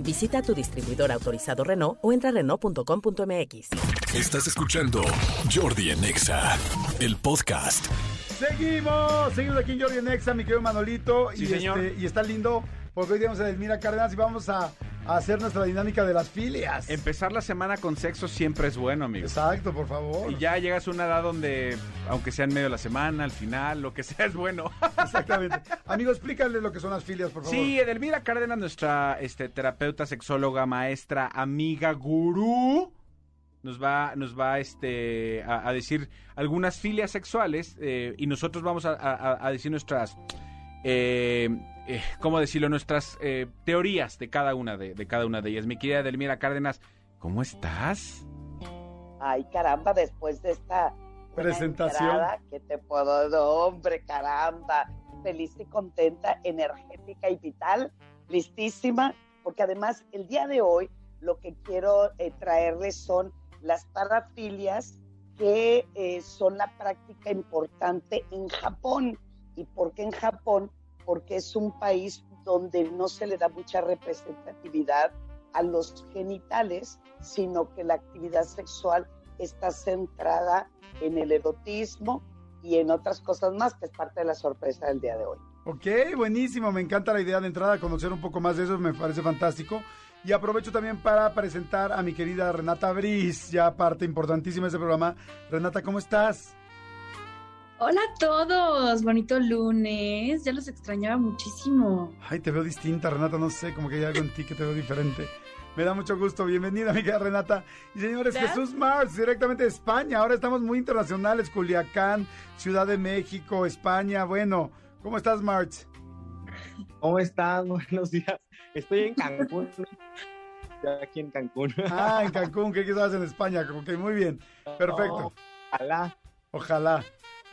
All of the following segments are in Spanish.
Visita tu distribuidor autorizado Renault o entra a Renault.com.mx. Estás escuchando Jordi en Exa, el podcast. Seguimos, seguimos aquí en Jordi en Exa, mi querido Manolito. Sí, y, señor. Este, y está lindo porque hoy tenemos a Delmira Cárdenas y vamos a, a hacer nuestra dinámica de las filias. Empezar la semana con sexo siempre es bueno, amigo. Exacto, por favor. Y ya llegas a una edad donde, aunque sea en medio de la semana, al final, lo que sea es bueno. Exactamente. Amigo, explícale lo que son las filias, por favor. Sí, Edelmira Cárdenas, nuestra este, terapeuta, sexóloga, maestra, amiga, gurú, nos va, nos va este, a, a decir algunas filias sexuales eh, y nosotros vamos a, a- a decir nuestras, eh, eh, ¿cómo decirlo? Nuestras eh, teorías de cada una de, de cada una de ellas. Mi querida Edelmira Cárdenas, ¿cómo estás? Ay, caramba, después de esta Presentación. ¿Qué te puedo dar? Hombre, caramba. Feliz y contenta, energética y vital, listísima, porque además el día de hoy lo que quiero eh, traerles son las parafilias que eh, son la práctica importante en Japón. ¿Y por qué en Japón? Porque es un país donde no se le da mucha representatividad a los genitales, sino que la actividad sexual está centrada en el erotismo y en otras cosas más, que es parte de la sorpresa del día de hoy. Ok, buenísimo. Me encanta la idea de entrada, conocer un poco más de eso, me parece fantástico. Y aprovecho también para presentar a mi querida Renata Briz, ya parte importantísima de este programa. Renata, ¿cómo estás? Hola a todos, bonito lunes, ya los extrañaba muchísimo. Ay, te veo distinta, Renata, no sé, como que hay algo en ti que te veo diferente. Me da mucho gusto, bienvenida, mi querida Renata. Y señores. Jesús Mars, directamente de España. Ahora estamos muy internacionales, Culiacán, Ciudad de México, España. Bueno, ¿cómo estás, March? ¿Cómo están? Buenos días. Estoy en Cancún. Ya aquí en Cancún. Ah, en Cancún, ¿qué estabas en España? Ok, muy bien, perfecto. Ojalá. Ojalá.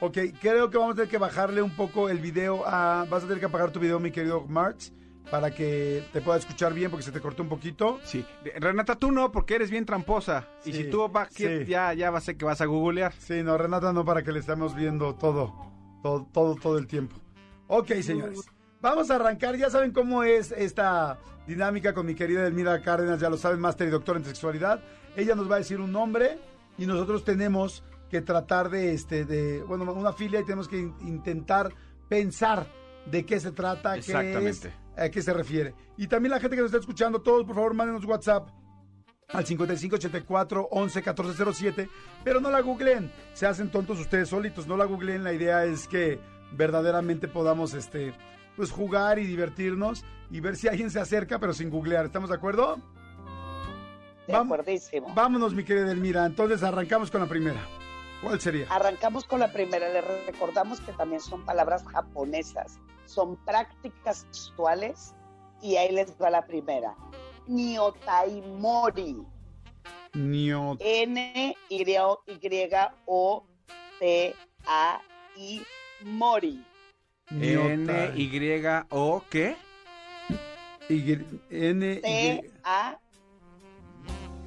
Ok, creo que vamos a tener que bajarle un poco el video a... Vas a tener que apagar tu video, mi querido March, para que te pueda escuchar bien porque se te cortó un poquito. Sí. Renata, tú no, porque eres bien tramposa. y Sí, si tú vas, sí. ya, ya va a ser que vas a googlear. Sí, no, Renata no, para que le estemos viendo todo, todo, todo, todo el tiempo. Ok, señores. Vamos a arrancar. Ya saben cómo es esta dinámica con mi querida Elmira Cárdenas, ya lo saben, máster y doctor en sexualidad. Ella nos va a decir un nombre y nosotros tenemos que tratar de, este, de, bueno, una filia y tenemos que in- intentar pensar de qué se trata, qué es, Exactamente. a qué se refiere. Y también la gente que nos está escuchando, todos, por favor, mándenos WhatsApp al 5584 11 1407, pero no la googleen, se hacen tontos ustedes solitos, no la googleen, la idea es que verdaderamente podamos este pues jugar y divertirnos y ver si alguien se acerca, pero sin googlear, ¿estamos de acuerdo? De. Vámonos, mi querida Elmira, entonces arrancamos con la primera. ¿Cuál sería? Arrancamos con la primera. Les recordamos que también son palabras japonesas. Son prácticas sexuales y ahí les va la primera. Niotaimori. Nio- N-Y-O-T-A-I Mori. N, Y, O, ¿qué? Y- N, Y- T-A.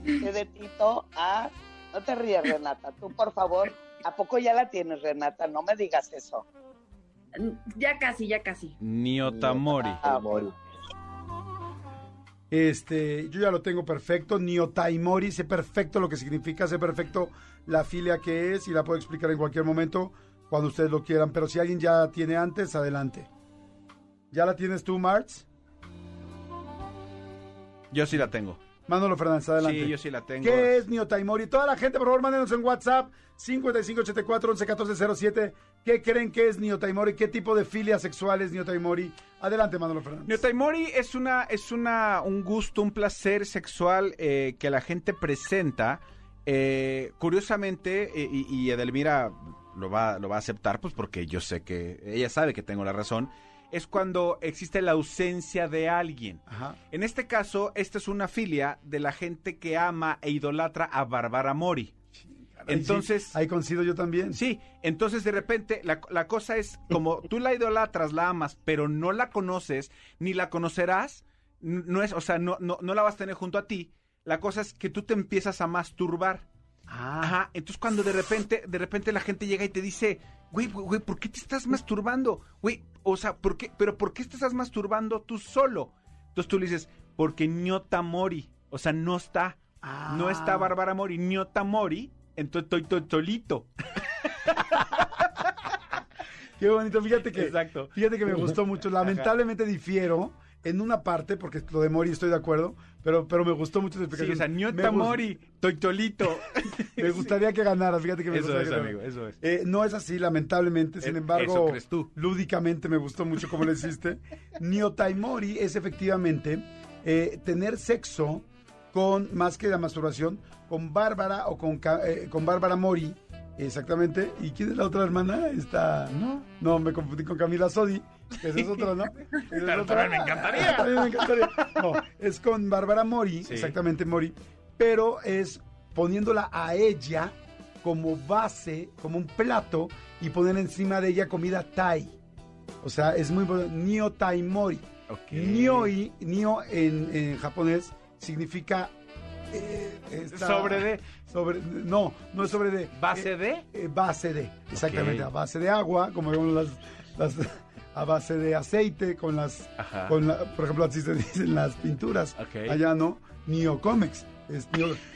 T de Tito A. No te rías, Renata. Tú, por favor. ¿A poco ya la tienes, Renata? No me digas eso. Ya casi, ya casi. Niotamori. Bueno. Este, yo ya lo tengo perfecto. Niotaimori, sé perfecto lo que significa, sé perfecto la filia que es y la puedo explicar en cualquier momento cuando ustedes lo quieran. Pero si alguien ya tiene antes, adelante. ¿Ya la tienes tú, March? Yo sí la tengo. Manolo Fernández, adelante. Sí, yo sí la tengo. ¿Qué es Niotaimori? Toda la gente, por favor, mándenos en WhatsApp 5584 111407. ¿Qué creen que es Niotaimori? ¿Qué tipo de filia sexual es Niotaimori? Adelante, Manolo Fernández. Niotaimori es una, es una, un gusto, un placer sexual eh, que la gente presenta. eh, curiosamente, eh, y, y Edelmira lo va, lo va a aceptar, pues porque yo sé que ella sabe que tengo la razón. Es cuando existe la ausencia de alguien. Ajá. En este caso, esta es una filia de la gente que ama e idolatra a Bárbara Mori. Ahí sí, Entonces, ahí coincido yo también. sí, entonces de repente la, la cosa es como tú la idolatras, la amas, pero no la conoces, ni la conocerás, no es, o sea, no, no, no la vas a tener junto a ti. La cosa es que tú te empiezas a masturbar. Ah, Ajá, entonces cuando de repente, de repente la gente llega y te dice, güey, güey, ¿por qué te estás masturbando? Güey, o sea, ¿por qué? Pero ¿por qué te estás masturbando tú solo? Entonces tú le dices, porque ñota mori, o sea, no está, no está Ah. Bárbara Mori, ñota mori, entonces estoy to- solito. Qué bonito, fíjate que, Exacto. fíjate que me gustó mucho. Lamentablemente difiero en una parte, porque lo de Mori estoy de acuerdo, pero, pero me gustó mucho tu Sí, explicación. o sea, ñota mori, estoy solito. Me gustaría que ganara, fíjate que me Eso es, que amigo, eso es. Eh, no es así, lamentablemente. Sin Eh, embargo, eso crees tú. lúdicamente me gustó mucho cómo lo hiciste. Niotaimori es efectivamente eh, tener sexo con, más que la masturbación, con Bárbara o con, eh, con Bárbara Mori. Exactamente. ¿Y quién es la otra hermana? Está. No. No, me confundí con Camila Sodi. Que esa es otra, ¿no? Es Pero otra. me encantaría. También me encantaría. No, es con Bárbara Mori, Sí. exactamente Mori. Pero es poniéndola a ella como base, como un plato, y poner encima de ella comida Thai. O sea, es muy bueno. Nio Tai Mori. Ok. Nioi, Nio en, en japonés significa. Eh, esta- Sobre de, Sobre, no, no es sobre de. base eh, de. eh, base de, exactamente, a base de agua, como vemos las, las- a base de aceite, con las, Ajá. con la, por ejemplo, así se dicen las pinturas. Ok. Allá no, Niocomex, es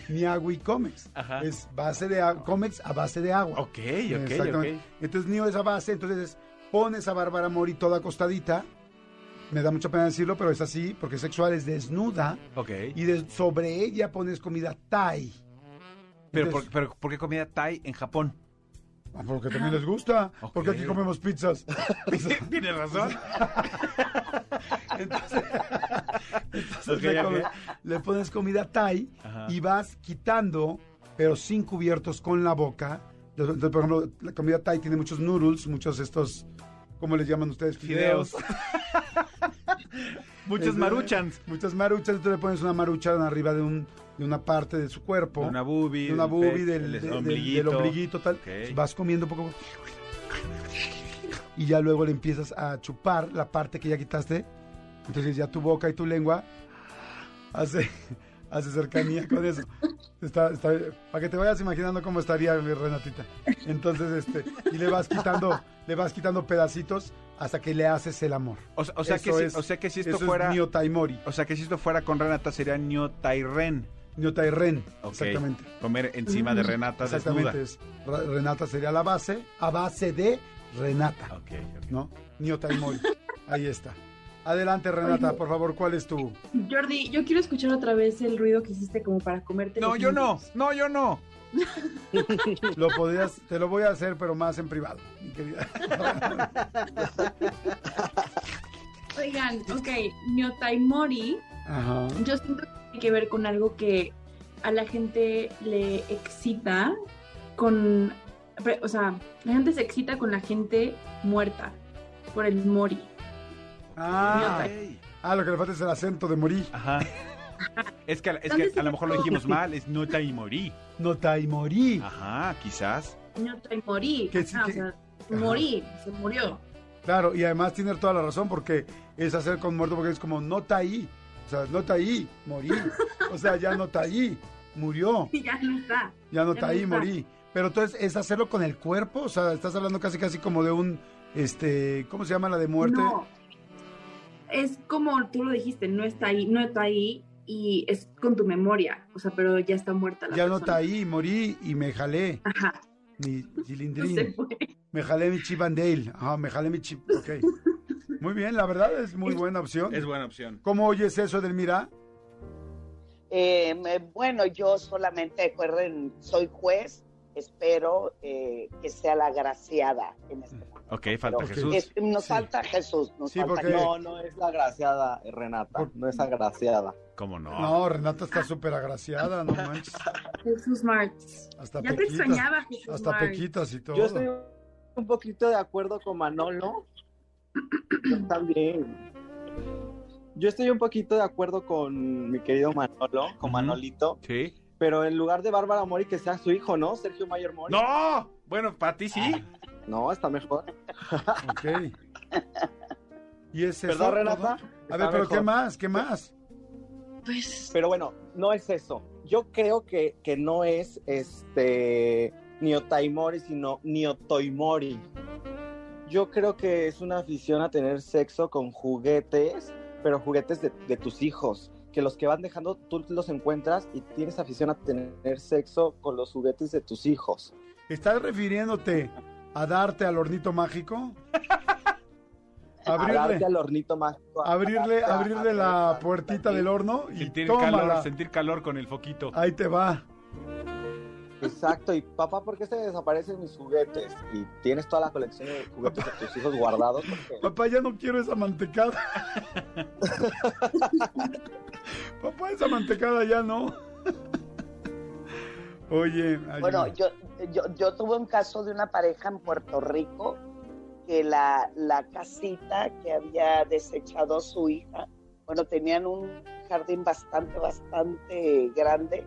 Niagui Comex, Ajá. es base de Comex a base de agua. Ok, ok, Exactamente. ok. Entonces Nio es a base, entonces es, pones a Bárbara Mori toda acostadita, me da mucha pena decirlo, pero es así, porque sexual es desnuda, Ok. y de- sobre ella pones comida Thai. Pero, Entonces- por, pero ¿por qué comida Thai en Japón? Ah, Porque también les gusta. Ok. Porque aquí comemos pizzas. Tienes razón. Entonces, entonces Ok, le, pones comida Thai Ajá. y vas quitando, pero sin cubiertos con la boca. Entonces, por ejemplo, la comida Thai tiene muchos noodles, muchos estos, ¿cómo les llaman ustedes? Fideos. Muchos Entonces, maruchans. Muchas maruchas. Entonces le pones una marucha arriba de, un, de una parte de su cuerpo. Una boobie. de una boobie, del, del ombliguito. del ombliguito, tal. Vas comiendo un poco. Y ya luego le empiezas a chupar la parte que ya quitaste. Entonces ya tu boca y tu lengua hace, hace cercanía con eso. Está, está- para que te vayas imaginando cómo estaría mi Renatita. Entonces, este, y le vas quitando, le vas quitando pedacitos hasta que le haces el amor. O, sea- o sea que si, es- o sea que si esto eso fuera. es Niotaimori, O sea que si esto fuera con Renata sería Niotairren. Niotairren, Ok. exactamente. Comer encima de Renata Exactamente, desnuda. es, Ra- Renata sería la base, a base de Renata, Ok, ok. ¿no? Niotaimori. Ahí está. Adelante, Renata, Oye. por favor, ¿cuál es tu...? Jordi, yo quiero escuchar otra vez el ruido que hiciste como para comerte. No, yo no. No, yo no. Lo podrías, te lo voy a hacer, pero más en privado, mi querida. Oigan, ok, Nyotaimori, Ajá. yo siento que tiene que ver con algo que a la gente le excita con. O sea, la gente se excita con la gente muerta por el mori. Ah, ah, lo que le falta es el acento de morir. Ajá. Es que, es ¿Dónde que a lo mejor lo dijimos mal, es Notaimori. Notaimori. Ajá, quizás. Que sí Ajá, que- o sea, Ajá. morí, se murió. Claro, y además tiene toda la razón porque es hacer con muerto porque es como no ahí. O sea, no ahí, morí. O sea, ya no ahí, murió. ya no está. Ya no no ahí, morí. Pero entonces es hacerlo con el cuerpo, o sea, estás hablando casi casi como de un, este, ¿cómo se llama la de muerte? No. Es como tú lo dijiste, no está ahí, no está ahí y es con tu memoria, o sea, pero ya está muerta la ya persona. no está ahí, morí y me jalé Ajá, mi no se cilindrín, fue. me jalé mi chip and Dale, ajá, me jalé mi chip, ok. Muy bien, la verdad es muy buena opción. Es buena opción. ¿Cómo oyes eso, Delmira? Eh, me- bueno, yo solamente, recuerden, soy juez, espero eh, que sea la graciada en este momento. Ok, falta Pero Jesús. es- nos Sí. falta Jesús, nos Sí, falta porque-. No, no es la agraciada, eh, Renata. Por- No es agraciada. ¿Cómo no? No, Renata está súper agraciada, no manches. Jesús Martz. Hasta Ya te extrañaba, Jesús hasta Martz. pequitas y todo. Yo estoy un poquito de acuerdo con Manolo. Yo también. Yo estoy un poquito de acuerdo con mi querido Manolo, con. Manolito. Sí. Pero en lugar de Bárbara Mori, que sea su hijo, ¿no? Sergio Mayer Mori. ¡No! Bueno, para ti sí. No, está mejor. Ok. ¿Y es eso? ¿Verdad, Renata? todo? A Está ver, pero mejor. ¿qué más? ¿Qué más? Pues Pero bueno, no es eso. Yo creo que, que no es este Niotaimori, sino Niotoimori. Yo creo que es una afición a tener sexo con juguetes, pero juguetes de, de tus hijos. Que los que van dejando, tú los encuentras y tienes afición a tener sexo con los juguetes de tus hijos. ¿Estás refiriéndote a darte al hornito mágico? A darte Abrirle, al hornito mágico. a- abrirle, a- abrirle a- la a- puertita del horno y Sentir tómala. calor, sentir calor con el foquito. Ahí te va. Exacto, y papá, ¿por qué se desaparecen mis juguetes? Y tienes toda la colección de juguetes de tus hijos guardados. porque- Papá, ya no quiero esa mantecada. Papá, esa mantecada ya no. Oye. Bueno, yo, yo, yo tuve un caso de una pareja en Puerto Rico que la, la casita que había desechado su hija, bueno, tenían un jardín bastante, bastante grande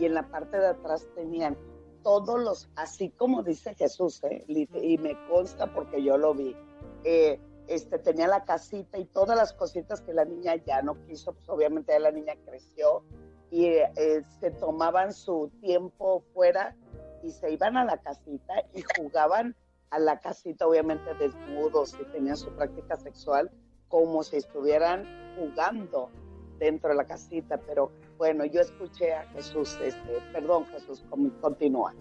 y en la parte de atrás tenían todos los, así como dice Jesús, ¿eh? Y me consta porque yo lo vi, eh, este, tenía la casita y todas las cositas que la niña ya no quiso, pues obviamente ya la niña creció y eh, se tomaban su tiempo fuera y se iban a la casita y jugaban a la casita, obviamente desnudos y tenían su práctica sexual como si estuvieran jugando dentro de la casita. Pero bueno, yo escuché a Jesús, este, perdón Jesús, con- continúa.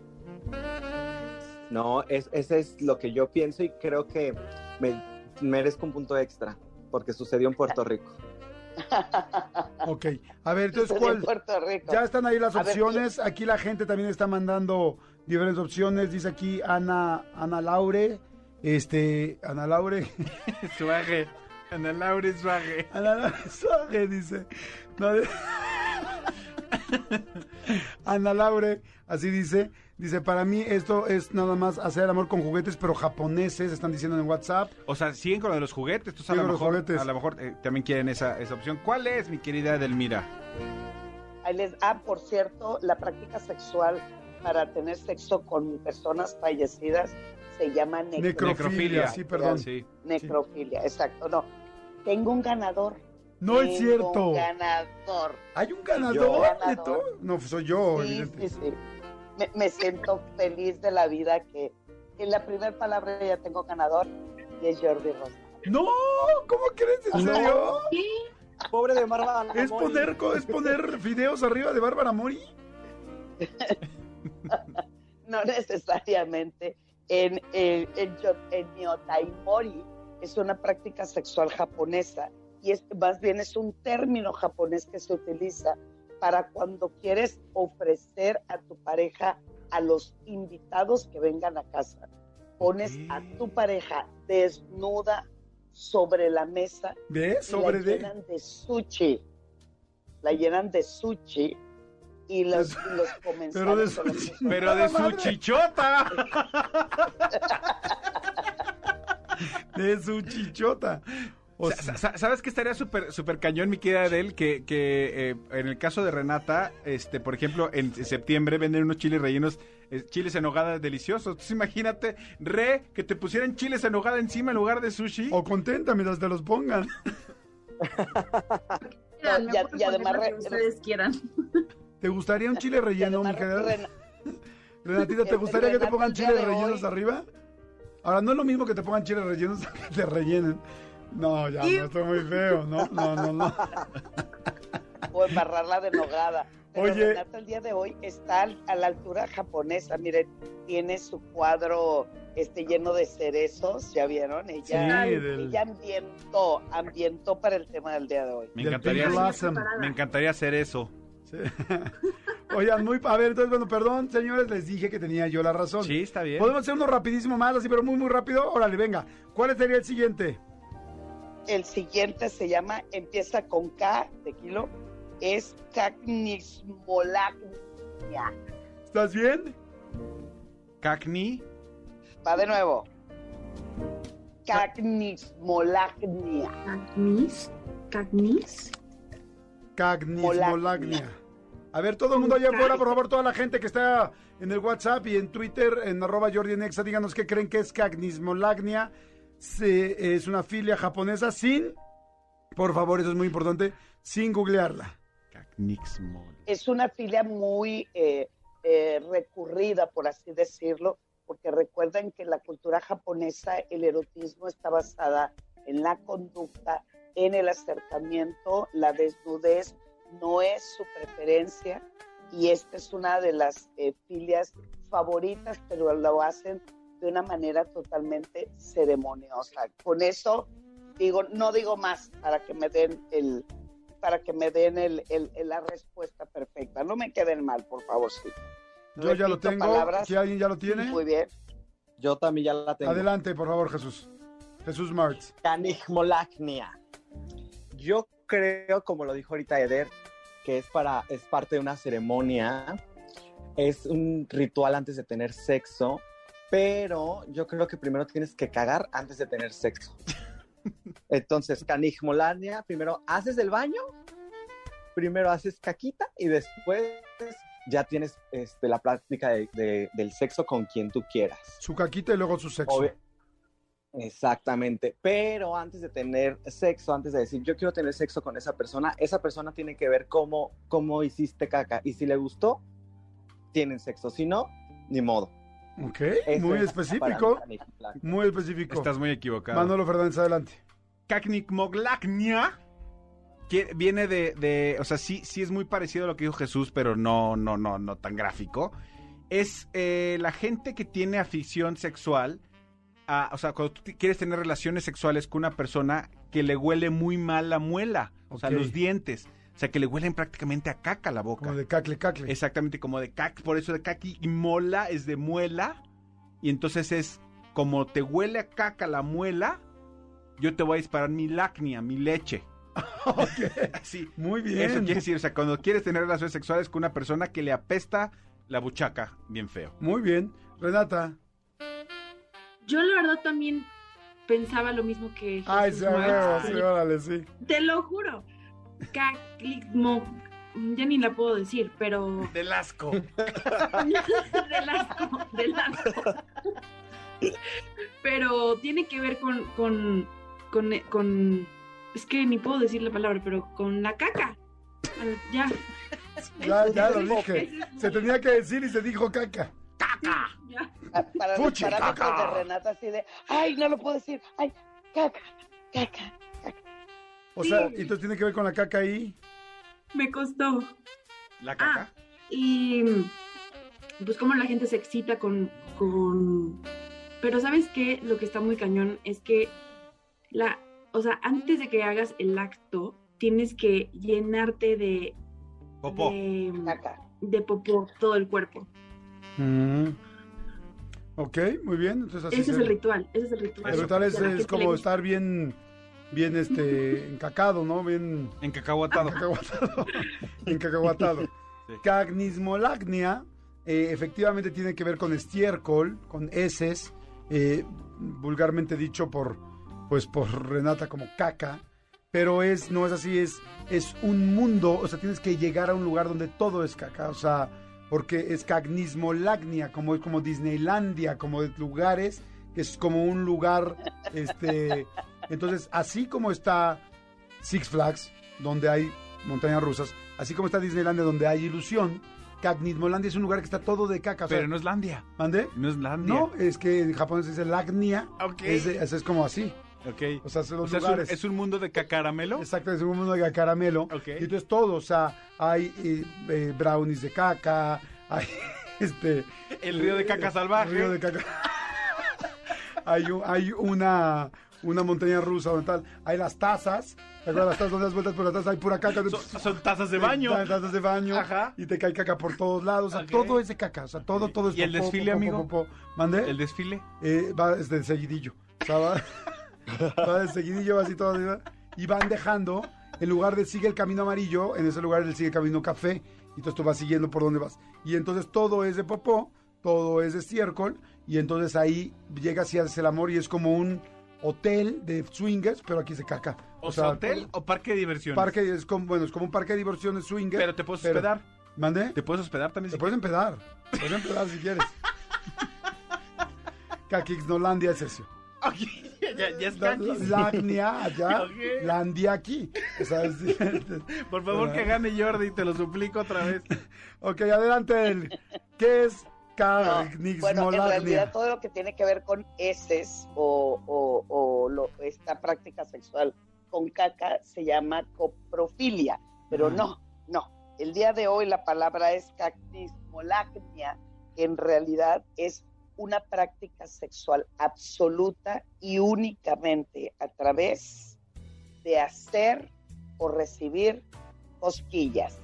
No, es, ese es lo que yo pienso y creo que me merezco un punto extra porque sucedió en Puerto Rico. Ok. A ver, entonces, En ¿cuál? Puerto Rico. Ya están ahí las A ver, opciones. Aquí la gente también está mandando diferentes opciones. Dice aquí Ana, Ana Laure. Este, Ana Laure. Suaje. Ana Laura Suaje. Ana Laure Suárez dice. No, de- Ana Laure, así dice. Dice, para mí esto es nada más hacer el amor con juguetes, pero japoneses, están diciendo en WhatsApp. O sea, siguen con lo de los juguetes. Entonces, a lo mejor, juguetes. a lo mejor eh, también quieren esa, esa opción. ¿Cuál es, mi querida Edelmira? Ahí les, ah, por cierto, la práctica sexual para tener sexo con personas fallecidas se llama necrofilia. Necrofilia, sí, perdón. Sí. Necrofilia, exacto. No, tengo un ganador. No es cierto. Un ganador. ¿Hay un ganador, Yo. Neto? No, pues soy yo, Sí, sí, sí. Me, me siento feliz de la vida que en la primera palabra ya tengo ganador y es Jordi Rosa. No, ¿cómo crees? ¿En serio? Pobre de Bárbara. ¿Es Mori. poner, co- ¿Es poner videos arriba de Bárbara Mori? no necesariamente. En, en, en, Nyotaimori es una práctica sexual japonesa y es, más bien es un término japonés que se utiliza para cuando quieres ofrecer a tu pareja a los invitados que vengan a casa. Pones a tu pareja desnuda sobre la mesa y Sobre la de... llenan de sushi. La llenan de sushi y los, los. Pero de que- Pero de su chichota. De su chichota. O sea, sa- ¿Sabes qué estaría súper super cañón, mi querida Adel? Que, que eh, en el caso de Renata, este, por ejemplo, en septiembre venden unos chiles rellenos, eh, chiles en hogada deliciosos. Entonces imagínate, Re, que te pusieran chiles en hogada encima en lugar de sushi. o contenta mientras te los pongan. Quieran, me y además re- ustedes quieran. ¿Te gustaría un chile relleno, mi Además, querida? Ren- Renatita, ¿te gustaría que te pongan chiles rellenos hoy- arriba? Ahora, no es lo mismo que te pongan chiles rellenos que te rellenen. No, ya, no, esto es muy feo. No, no, no, no. o embarrarla de nogada. Pero Oye. Renata el día de hoy está al- a la altura japonesa. Miren, tiene su cuadro este lleno de cerezos, ¿ya vieron? Ella, Sí, del- ella ambientó, ambientó para el tema del día de hoy. Me encantaría, me encantaría hacer eso. Sí. Oigan, muy... A ver, entonces, bueno, perdón, señores, les dije que tenía yo la razón. Sí, está bien. Podemos hacer uno rapidísimo más, así, pero muy, muy rápido. Órale, venga. ¿Cuál sería el siguiente? El siguiente se llama, empieza con K de kilo, es Cacnismolagnia. ¿Estás bien? Cacni. Va de nuevo. Cacnismolagnia. Cagnis. Cagnis. Cagnismolagnia. A ver, todo el mundo allá afuera, por favor, toda la gente que está en el WhatsApp y en Twitter, en arroba Jordi Nexa, díganos qué creen que es cagnismolagnia. Se- es una filia japonesa sin, por favor, eso es muy importante, sin googlearla. Es una filia muy eh, eh, recurrida, por así decirlo, porque recuerden que en la cultura japonesa el erotismo está basada en la conducta, en el acercamiento, la desnudez no es su preferencia y esta es una de las eh, filias favoritas, pero lo hacen de una manera totalmente ceremoniosa. Con eso digo, no digo más para que me den el, para que me den el, el- el- la respuesta perfecta. No me queden mal, por favor, sí. Yo ya lo tengo. palabras. ¿Si alguien ya lo tiene? Muy bien. Yo también ya la tengo. Adelante, por favor, Jesús. Jesús Martz. Canigmolagnia. Yo creo, como lo dijo ahorita Eder, que es para, es parte de una ceremonia, es un ritual antes de tener sexo, pero yo creo que primero tienes que cagar antes de tener sexo. Entonces, canigmolagnia, primero haces el baño, primero haces caquita y después ya tienes este, la práctica de- de- del sexo con quien tú quieras. Su caquita y luego su sexo. Obvio. Exactamente, pero antes de tener sexo, antes de decir yo quiero tener sexo con esa persona, esa persona tiene que ver cómo, cómo hiciste caca y si le gustó, tienen sexo, si no, ni modo. Ok, Eso muy es específico. Muy específico. Estás muy equivocado. Manolo Fernández, adelante. Kaknikmoglagnia que viene de, de- o sea, sí, sí es muy parecido a lo que dijo Jesús, pero no, no, no, no tan gráfico. Es eh, la gente que tiene afición sexual, a- o sea, cuando tú quieres tener relaciones sexuales con una persona que le huele muy mal la muela, o sea, los dientes, o sea, que le huelen prácticamente a caca la boca. Como de cacle, cacle. Exactamente, como de cac, por eso de caqui y mola es de muela. Y entonces es como te huele a caca la muela, yo te voy a disparar mi lacnia, mi leche. Así. Muy bien. Eso quiere decir, o sea, cuando quieres tener relaciones sexuales con una persona que le apesta la buchaca, bien feo. Muy bien. Renata. Yo la verdad también pensaba lo mismo que Jesús Ay, sí, órale, sí. Te lo juro. Caclismo. Ya ni la puedo decir, pero. Del asco. del asco, del asco. Pero tiene que ver con, con, con, con- es que ni puedo decir la palabra, pero con la caca. Ya. Ya, lo dije. Se tenía que decir y se dijo caca. Ya. Ah, Para los Fuchi, parámetros caca. de Renata así de, ay, no lo puedo decir, ay, caca, caca. O Sí. sea, entonces tiene que ver con la caca ahí. Me costó. La caca. Y pues como la gente se excita con, con... Pero sabes qué, lo que está muy cañón es que la, o sea, antes de que hagas el acto, tienes que llenarte de, Popó. de, de popó todo el cuerpo. Mm. Ok, muy bien. Entonces así ese es el ritual, ese es el ritual. El ritual es, como estar bien, bien este, encacado, ¿no? Bien Encacahuatado. encacahuatado. encacahuatado. Sí. Cagnismolagnia eh, efectivamente tiene que ver con estiércol, con heces, eh, vulgarmente dicho por, pues, por Renata como caca, pero es, no es así, es, es un mundo, o sea, tienes que llegar a un lugar donde todo es caca, o sea, porque es cagnismolagnia, como es como Disneylandia, como de lugares, que es como un lugar, este, entonces, así como está Six Flags, donde hay montañas rusas, así como está Disneylandia, donde hay ilusión, Cagnismolandia es un lugar que está todo de caca. o sea, Pero no es Landia. ¿Mande? No es Landia. No, es que en japonés se dice lagnia. Ok. Es, es, es como así. Ok. O sea, son O los sea, es un, lugares. es un mundo de cacaramelo. Exacto, es un mundo de caramelo. Ok. Y entonces todo, o sea, hay eh, eh, brownies de caca, hay este... El río de caca salvaje. Río de caca. hay, hay una, una montaña rusa donde tal, hay las tazas, ¿te acuerdas las tazas donde das vueltas por las tazas? Hay pura caca. Son, son tazas de baño. Ta- Tazas de baño. Ajá. Y te cae caca por todos lados. O sea, todo es de caca. O sea, todo, todo es ¿Y el desfile, amigo? popó. ¿Mande? El desfile. Eh, va desde seguidillo. O sea, va, va de seguidillo, va así todo. Y van dejando, en lugar de sigue el camino amarillo, en ese lugar él sigue el camino café. Y entonces tú vas siguiendo por donde vas. Y entonces todo es de popó, todo es de estiércol. Y entonces ahí llegas y haces el amor y es como un hotel de swingers, pero aquí se caca. O, sea, hotel o parque de diversiones. Parque es como, bueno, es como un parque de diversiones swingers. Pero te puedes hospedar. ¿Mande? ¿Te puedes hospedar también? Te si puedes empedar. Te puedes empedar si quieres. Caquixnolandia es eso. quieres? ya, ya es La- allá, Ok. Landia aquí. O sea, es. Por favor, que gane Jordi, te lo suplico otra vez. Ok, adelante. El, ¿Qué es No, bueno, en realidad todo lo que tiene que ver con heces o, o- o lo- esta práctica sexual con caca se llama coprofilia, pero no, no. El día de hoy la palabra es cactismolacnia, que en realidad es una práctica sexual absoluta y únicamente a través de hacer o recibir cosquillas.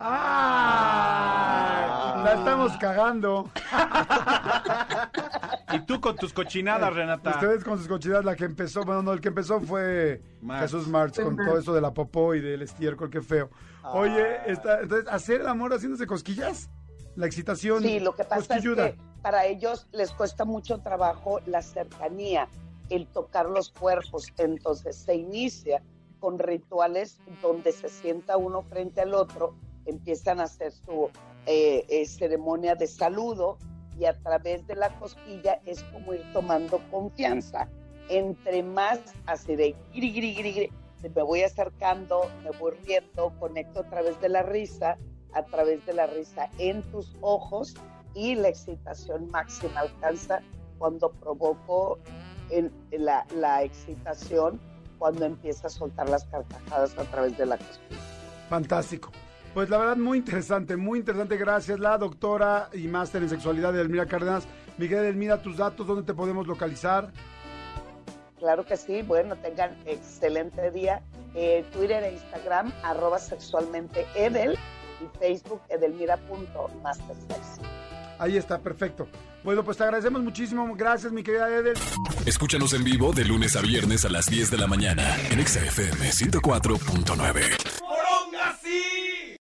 ¡Ah! La estamos cagando. Y tú con tus cochinadas, Renata. Ustedes con sus cochinadas, la que empezó, bueno, no, el que empezó fue Marx. Jesús Marx con todo eso de la popó y del estiércol, qué feo. Oye, está, entonces, ¿hacer el amor haciéndose cosquillas? La excitación. Sí, lo que pasa es que para ellos les cuesta mucho trabajo la cercanía, el tocar los cuerpos. Entonces se inicia con rituales donde se sienta uno frente al otro, empiezan a hacer su eh, eh, ceremonia de saludo y a través de la cosquilla es como ir tomando confianza. Entre más así de gri, gri, gri, gri, me voy acercando, me voy riendo, conecto a través de la risa, a través de la risa en tus ojos y la excitación máxima alcanza cuando provoco en, en la, la excitación, cuando empieza a soltar las carcajadas a través de la cosquilla. Fantástico. Pues la verdad, muy interesante, muy interesante. Gracias, la doctora y máster en sexualidad de Elmira Cárdenas. Miguel Elmira, tus datos, ¿dónde te podemos localizar? Claro que sí, bueno, tengan excelente día. Eh, Twitter e Instagram, arroba sexualmente Edel y Facebook edelmira.mastersex. Ahí está, perfecto. Bueno, pues te agradecemos muchísimo. Gracias, mi querida Edel. Escúchanos en vivo de lunes a viernes a las 10 de la mañana en Exa FM 104.9.